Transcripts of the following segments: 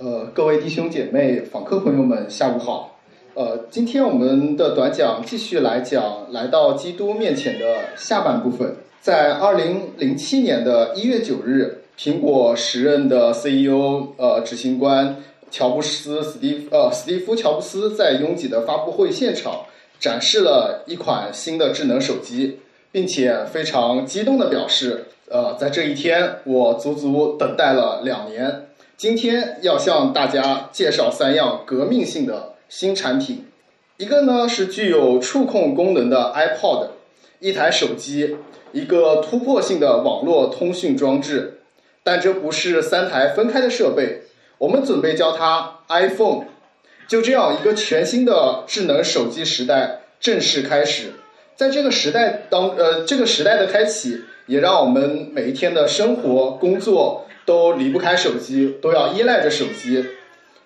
呃，各位弟兄姐妹、访客朋友们，下午好。呃，今天我们的短讲继续来讲来到基督面前的下半部分。在二零零七年的一月九日，苹果时任的 CEO 呃执行官乔布斯史蒂呃史蒂夫乔布斯在拥挤的发布会现场展示了一款新的智能手机，并且非常激动地表示，呃，在这一天我足足等待了两年。今天要向大家介绍三样革命性的新产品，一个呢是具有触控功能的 iPod，一台手机，一个突破性的网络通讯装置，但这不是三台分开的设备，我们准备叫它 iPhone。就这样，一个全新的智能手机时代正式开始。在这个时代当呃这个时代的开启，也让我们每一天的生活工作。都离不开手机，都要依赖着手机，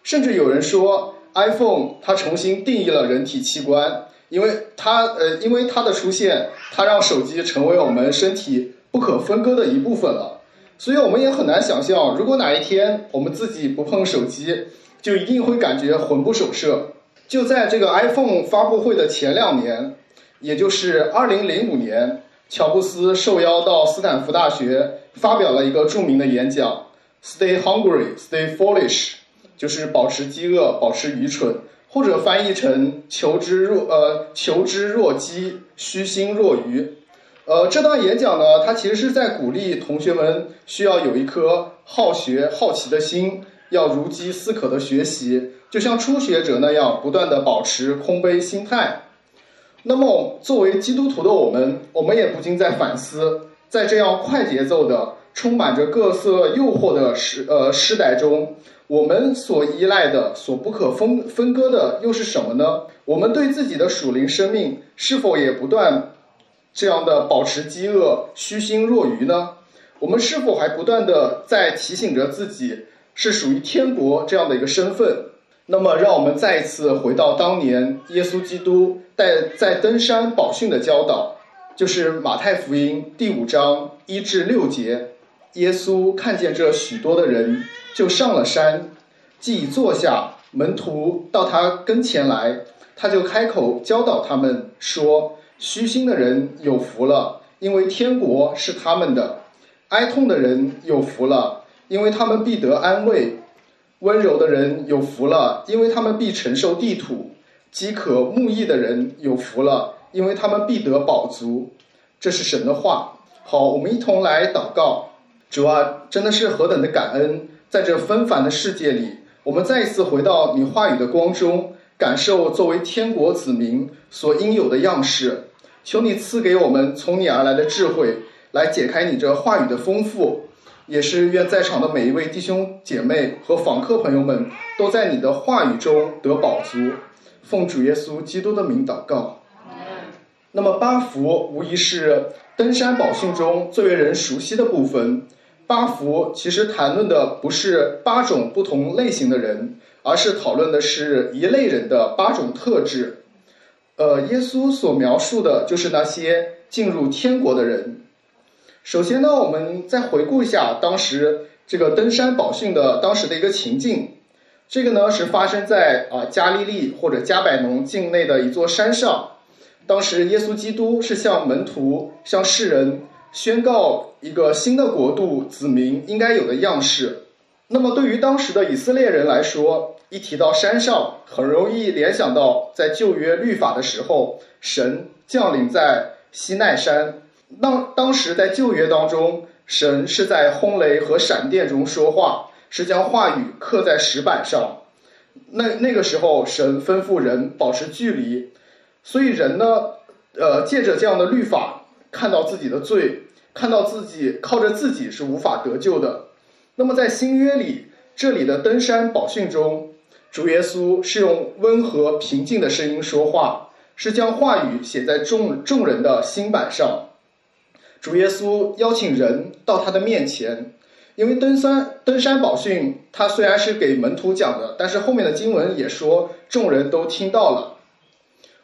甚至有人说，iPhone 它重新定义了人体器官，因为它呃，因为它的出现，它让手机成为我们身体不可分割的一部分了。所以我们也很难想象，如果哪一天我们自己不碰手机，就一定会感觉魂不守舍。就在这个 iPhone 发布会的前两年，也就是2005年。乔布斯受邀到斯坦福大学发表了一个著名的演讲：“Stay hungry, stay foolish”，就是保持饥饿，保持愚蠢，或者翻译成“求知若呃求知若饥，虚心若愚”。呃，这段演讲呢，它其实是在鼓励同学们需要有一颗好学好奇的心，要如饥似渴的学习，就像初学者那样，不断的保持空杯心态。那么，作为基督徒的我们，我们也不禁在反思，在这样快节奏的、充满着各色诱惑的时呃时代中，我们所依赖的、所不可分分割的又是什么呢？我们对自己的属灵生命是否也不断这样的保持饥饿、虚心若愚呢？我们是否还不断的在提醒着自己是属于天国这样的一个身份？那么，让我们再一次回到当年耶稣基督在在登山宝训的教导，就是马太福音第五章一至六节。耶稣看见这许多的人，就上了山，既已坐下，门徒到他跟前来，他就开口教导他们说：“虚心的人有福了，因为天国是他们的；哀痛的人有福了，因为他们必得安慰。”温柔的人有福了，因为他们必承受地土；饥渴慕义的人有福了，因为他们必得饱足。这是神的话。好，我们一同来祷告。主啊，真的是何等的感恩，在这纷繁的世界里，我们再一次回到你话语的光中，感受作为天国子民所应有的样式。求你赐给我们从你而来的智慧，来解开你这话语的丰富。也是愿在场的每一位弟兄姐妹和访客朋友们，都在你的话语中得饱足。奉主耶稣基督的名祷告。那么八福无疑是登山宝训中最为人熟悉的部分。八福其实谈论的不是八种不同类型的人，而是讨论的是一类人的八种特质。呃，耶稣所描述的就是那些进入天国的人。首先呢，我们再回顾一下当时这个登山宝训的当时的一个情境。这个呢是发生在啊加利利或者加百农境内的一座山上。当时耶稣基督是向门徒、向世人宣告一个新的国度子民应该有的样式。那么对于当时的以色列人来说，一提到山上，很容易联想到在旧约律法的时候，神降临在西奈山。当当时在旧约当中，神是在轰雷和闪电中说话，是将话语刻在石板上。那那个时候，神吩咐人保持距离，所以人呢，呃，借着这样的律法，看到自己的罪，看到自己靠着自己是无法得救的。那么在新约里，这里的登山宝训中，主耶稣是用温和平静的声音说话，是将话语写在众众人的心板上。主耶稣邀请人到他的面前，因为登山登山宝训，他虽然是给门徒讲的，但是后面的经文也说众人都听到了。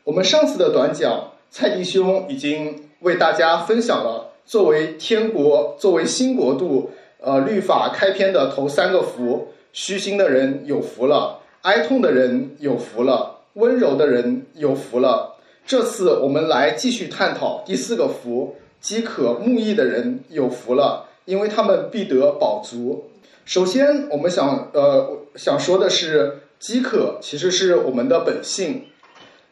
我们上次的短讲，蔡弟兄已经为大家分享了作为天国、作为新国度，呃，律法开篇的头三个福，虚心的人有福了，哀痛的人有福了，温柔的人有福了。这次我们来继续探讨第四个福：饥渴慕义的人有福了，因为他们必得饱足。首先，我们想呃想说的是，饥渴其实是我们的本性。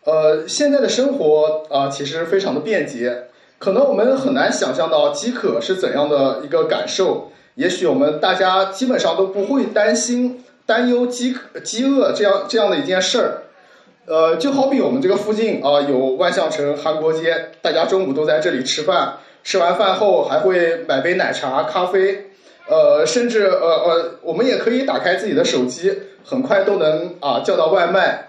呃，现在的生活啊，其实非常的便捷，可能我们很难想象到饥渴是怎样的一个感受。也许我们大家基本上都不会担心、担忧饥、饥饿这样这样的一件事儿。呃，就好比我们这个附近啊，有万象城、韩国街，大家中午都在这里吃饭，吃完饭后还会买杯奶茶、咖啡，呃，甚至呃呃，我们也可以打开自己的手机，很快都能啊叫到外卖。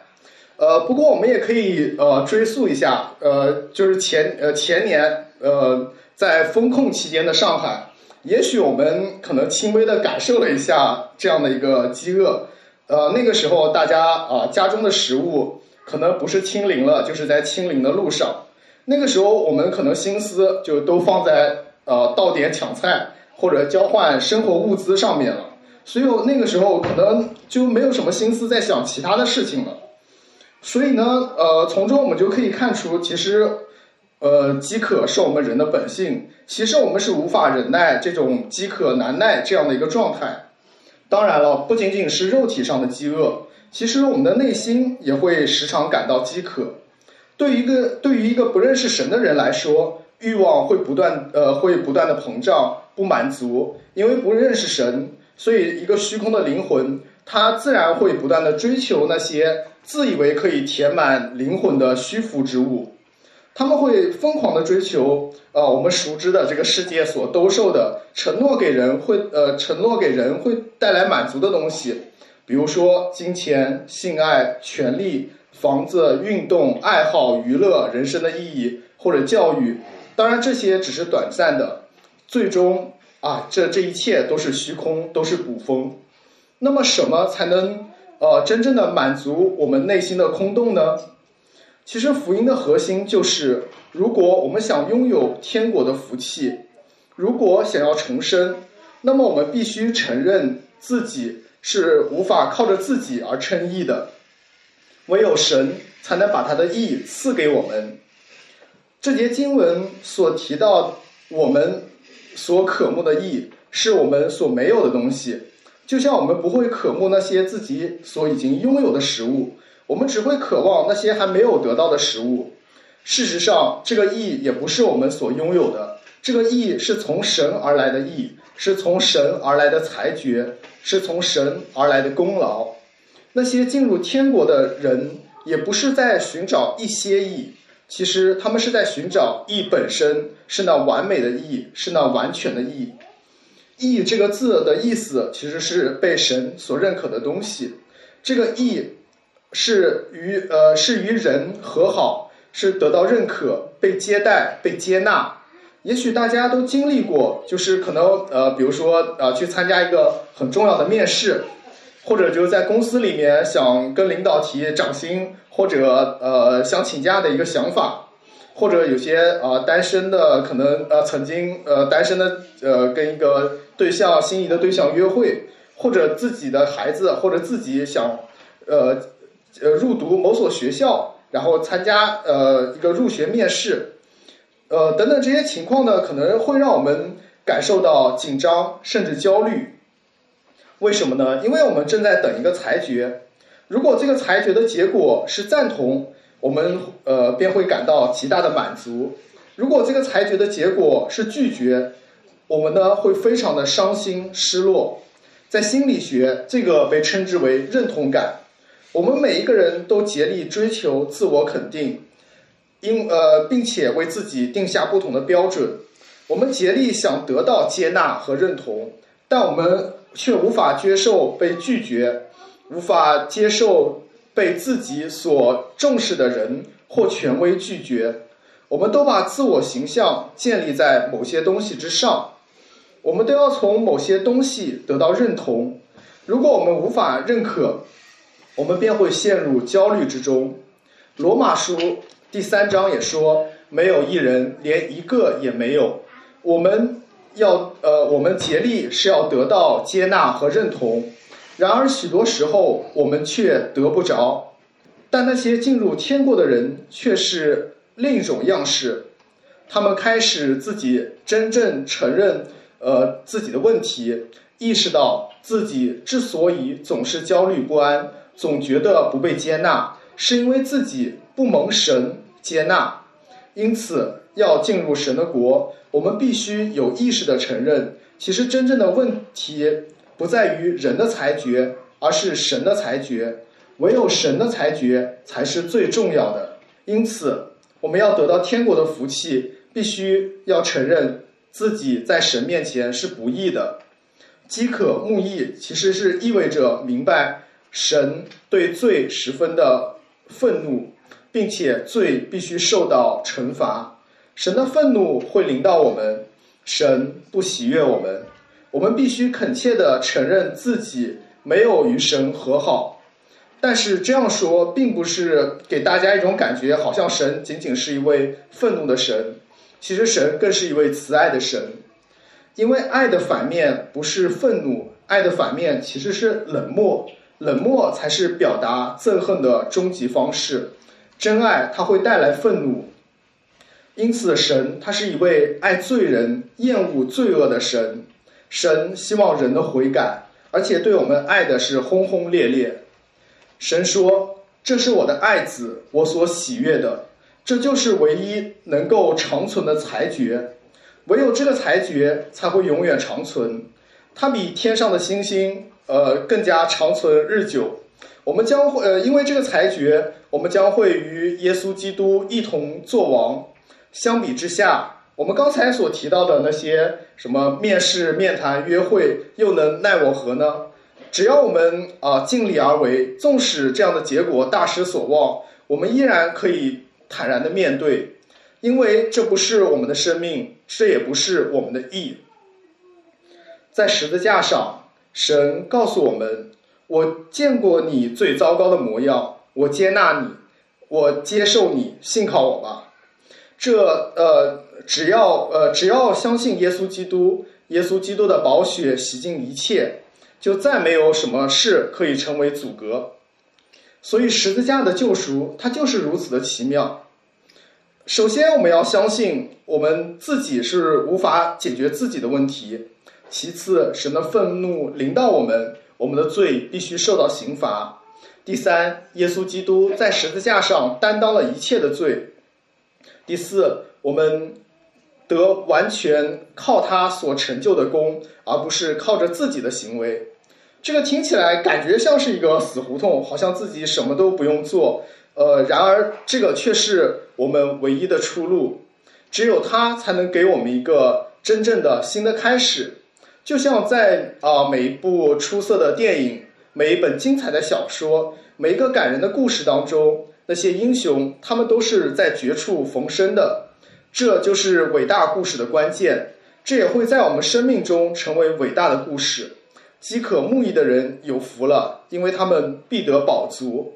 呃，不过我们也可以呃追溯一下，呃，就是前呃前年呃在封控期间的上海，也许我们可能轻微的感受了一下这样的一个饥饿。呃，那个时候大家啊家中的食物。可能不是清零了，就是在清零的路上。那个时候，我们可能心思就都放在呃到点抢菜或者交换生活物资上面了，所以那个时候可能就没有什么心思在想其他的事情了。所以呢，呃，从中我们就可以看出，其实，呃，饥渴是我们人的本性，其实我们是无法忍耐这种饥渴难耐这样的一个状态。当然了，不仅仅是肉体上的饥饿。其实我们的内心也会时常感到饥渴。对于一个对于一个不认识神的人来说，欲望会不断呃会不断的膨胀，不满足，因为不认识神，所以一个虚空的灵魂，他自然会不断的追求那些自以为可以填满灵魂的虚浮之物。他们会疯狂的追求呃我们熟知的这个世界所兜售的承诺给人会呃承诺给人会带来满足的东西。比如说，金钱、性爱、权利、房子、运动、爱好、娱乐、人生的意义或者教育，当然这些只是短暂的，最终啊，这这一切都是虚空，都是捕风。那么，什么才能呃真正的满足我们内心的空洞呢？其实，福音的核心就是，如果我们想拥有天国的福气，如果想要重生，那么我们必须承认自己。是无法靠着自己而称义的，唯有神才能把他的义赐给我们。这节经文所提到我们所渴慕的义，是我们所没有的东西。就像我们不会渴慕那些自己所已经拥有的食物，我们只会渴望那些还没有得到的食物。事实上，这个义也不是我们所拥有的。这个义是从神而来的义，是从神而来的裁决。是从神而来的功劳。那些进入天国的人，也不是在寻找一些义，其实他们是在寻找义本身，是那完美的义，是那完全的义。义这个字的意思，其实是被神所认可的东西。这个义是与呃是与人和好，是得到认可、被接待、被接纳。也许大家都经历过，就是可能呃，比如说呃，去参加一个很重要的面试，或者就是在公司里面想跟领导提涨薪，或者呃想请假的一个想法，或者有些呃单身的可能呃曾经呃单身的呃跟一个对象心仪的对象约会，或者自己的孩子或者自己想呃呃入读某所学校，然后参加呃一个入学面试。呃，等等这些情况呢，可能会让我们感受到紧张甚至焦虑。为什么呢？因为我们正在等一个裁决。如果这个裁决的结果是赞同，我们呃便会感到极大的满足；如果这个裁决的结果是拒绝，我们呢会非常的伤心失落。在心理学，这个被称之为认同感。我们每一个人都竭力追求自我肯定。因呃，并且为自己定下不同的标准，我们竭力想得到接纳和认同，但我们却无法接受被拒绝，无法接受被自己所重视的人或权威拒绝。我们都把自我形象建立在某些东西之上，我们都要从某些东西得到认同。如果我们无法认可，我们便会陷入焦虑之中。罗马书。第三章也说，没有一人，连一个也没有。我们要呃，我们竭力是要得到接纳和认同，然而许多时候我们却得不着。但那些进入天国的人却是另一种样式，他们开始自己真正承认，呃，自己的问题，意识到自己之所以总是焦虑不安，总觉得不被接纳，是因为自己不蒙神接纳。因此，要进入神的国，我们必须有意识的承认，其实真正的问题不在于人的裁决，而是神的裁决。唯有神的裁决才是最重要的。因此，我们要得到天国的福气，必须要承认自己在神面前是不义的。饥渴慕义，其实是意味着明白神对罪十分的愤怒，并且罪必须受到惩罚。神的愤怒会临到我们，神不喜悦我们，我们必须恳切地承认自己没有与神和好。但是这样说，并不是给大家一种感觉，好像神仅仅是一位愤怒的神。其实神更是一位慈爱的神，因为爱的反面不是愤怒，爱的反面其实是冷漠，冷漠才是表达憎恨的终极方式。真爱它会带来愤怒，因此神他是一位爱罪人、厌恶罪恶的神。神希望人的悔改，而且对我们爱的是轰轰烈烈。神说：“这是我的爱子，我所喜悦的。这就是唯一能够长存的裁决，唯有这个裁决才会永远长存。它比天上的星星，呃，更加长存日久。我们将会，呃，因为这个裁决，我们将会与耶稣基督一同作王。相比之下，我们刚才所提到的那些什么面试、面谈、约会，又能奈我何呢？”只要我们啊尽力而为，纵使这样的结果大失所望，我们依然可以坦然的面对，因为这不是我们的生命，这也不是我们的意。在十字架上，神告诉我们：“我见过你最糟糕的模样，我接纳你，我接受你，信靠我吧。”这呃，只要呃，只要相信耶稣基督，耶稣基督的宝血洗净一切。就再没有什么事可以成为阻隔，所以十字架的救赎它就是如此的奇妙。首先，我们要相信我们自己是无法解决自己的问题；其次，神的愤怒临到我们，我们的罪必须受到刑罚；第三，耶稣基督在十字架上担当了一切的罪；第四，我们。得完全靠他所成就的功，而不是靠着自己的行为。这个听起来感觉像是一个死胡同，好像自己什么都不用做。呃，然而这个却是我们唯一的出路。只有它才能给我们一个真正的新的开始。就像在啊每一部出色的电影、每一本精彩的小说、每一个感人的故事当中，那些英雄他们都是在绝处逢生的。这就是伟大故事的关键，这也会在我们生命中成为伟大的故事。饥渴慕义的人有福了，因为他们必得饱足。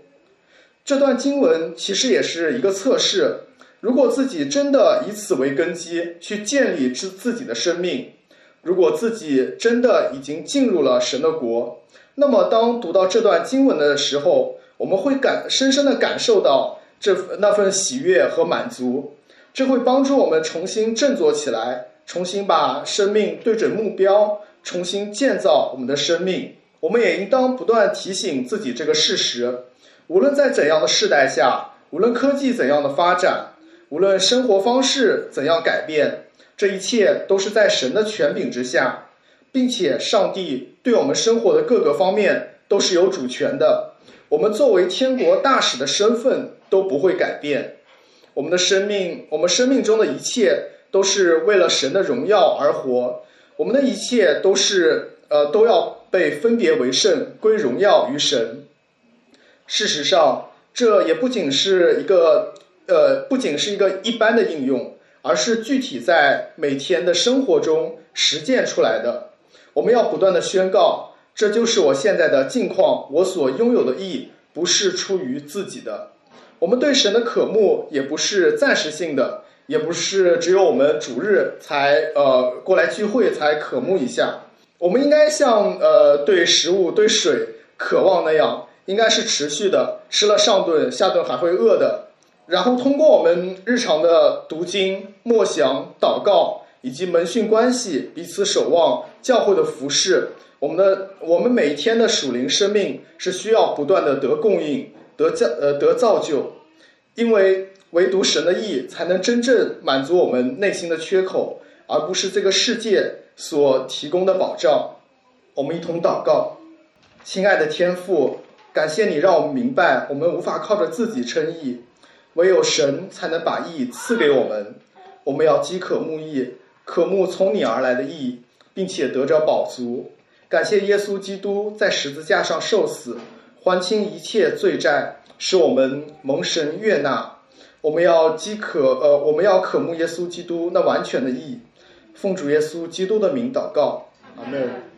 这段经文其实也是一个测试：如果自己真的以此为根基去建立自自己的生命，如果自己真的已经进入了神的国，那么当读到这段经文的时候，我们会感深深的感受到这那份喜悦和满足。这会帮助我们重新振作起来，重新把生命对准目标，重新建造我们的生命。我们也应当不断提醒自己这个事实：无论在怎样的世代下，无论科技怎样的发展，无论生活方式怎样改变，这一切都是在神的权柄之下，并且上帝对我们生活的各个方面都是有主权的。我们作为天国大使的身份都不会改变。我们的生命，我们生命中的一切都是为了神的荣耀而活。我们的一切都是呃，都要被分别为圣，归荣耀于神。事实上，这也不仅是一个呃，不仅是一个一般的应用，而是具体在每天的生活中实践出来的。我们要不断的宣告，这就是我现在的境况，我所拥有的义不是出于自己的。我们对神的渴慕也不是暂时性的，也不是只有我们主日才呃过来聚会才渴慕一下。我们应该像呃对食物、对水渴望那样，应该是持续的，吃了上顿下顿还会饿的。然后通过我们日常的读经、默想、祷告，以及门训关系、彼此守望、教会的服饰，我们的我们每天的属灵生命是需要不断的得供应、得造呃得造就，因为唯独神的意才能真正满足我们内心的缺口，而不是这个世界所提供的保障。我们一同祷告，亲爱的天父，感谢你让我们明白，我们无法靠着自己称义。唯有神才能把义赐给我们，我们要饥渴慕义，渴慕从你而来的义，并且得着饱足。感谢耶稣基督在十字架上受死，还清一切罪债，使我们蒙神悦纳。我们要饥渴，呃，我们要渴慕耶稣基督那完全的意义。奉主耶稣基督的名祷告，阿门。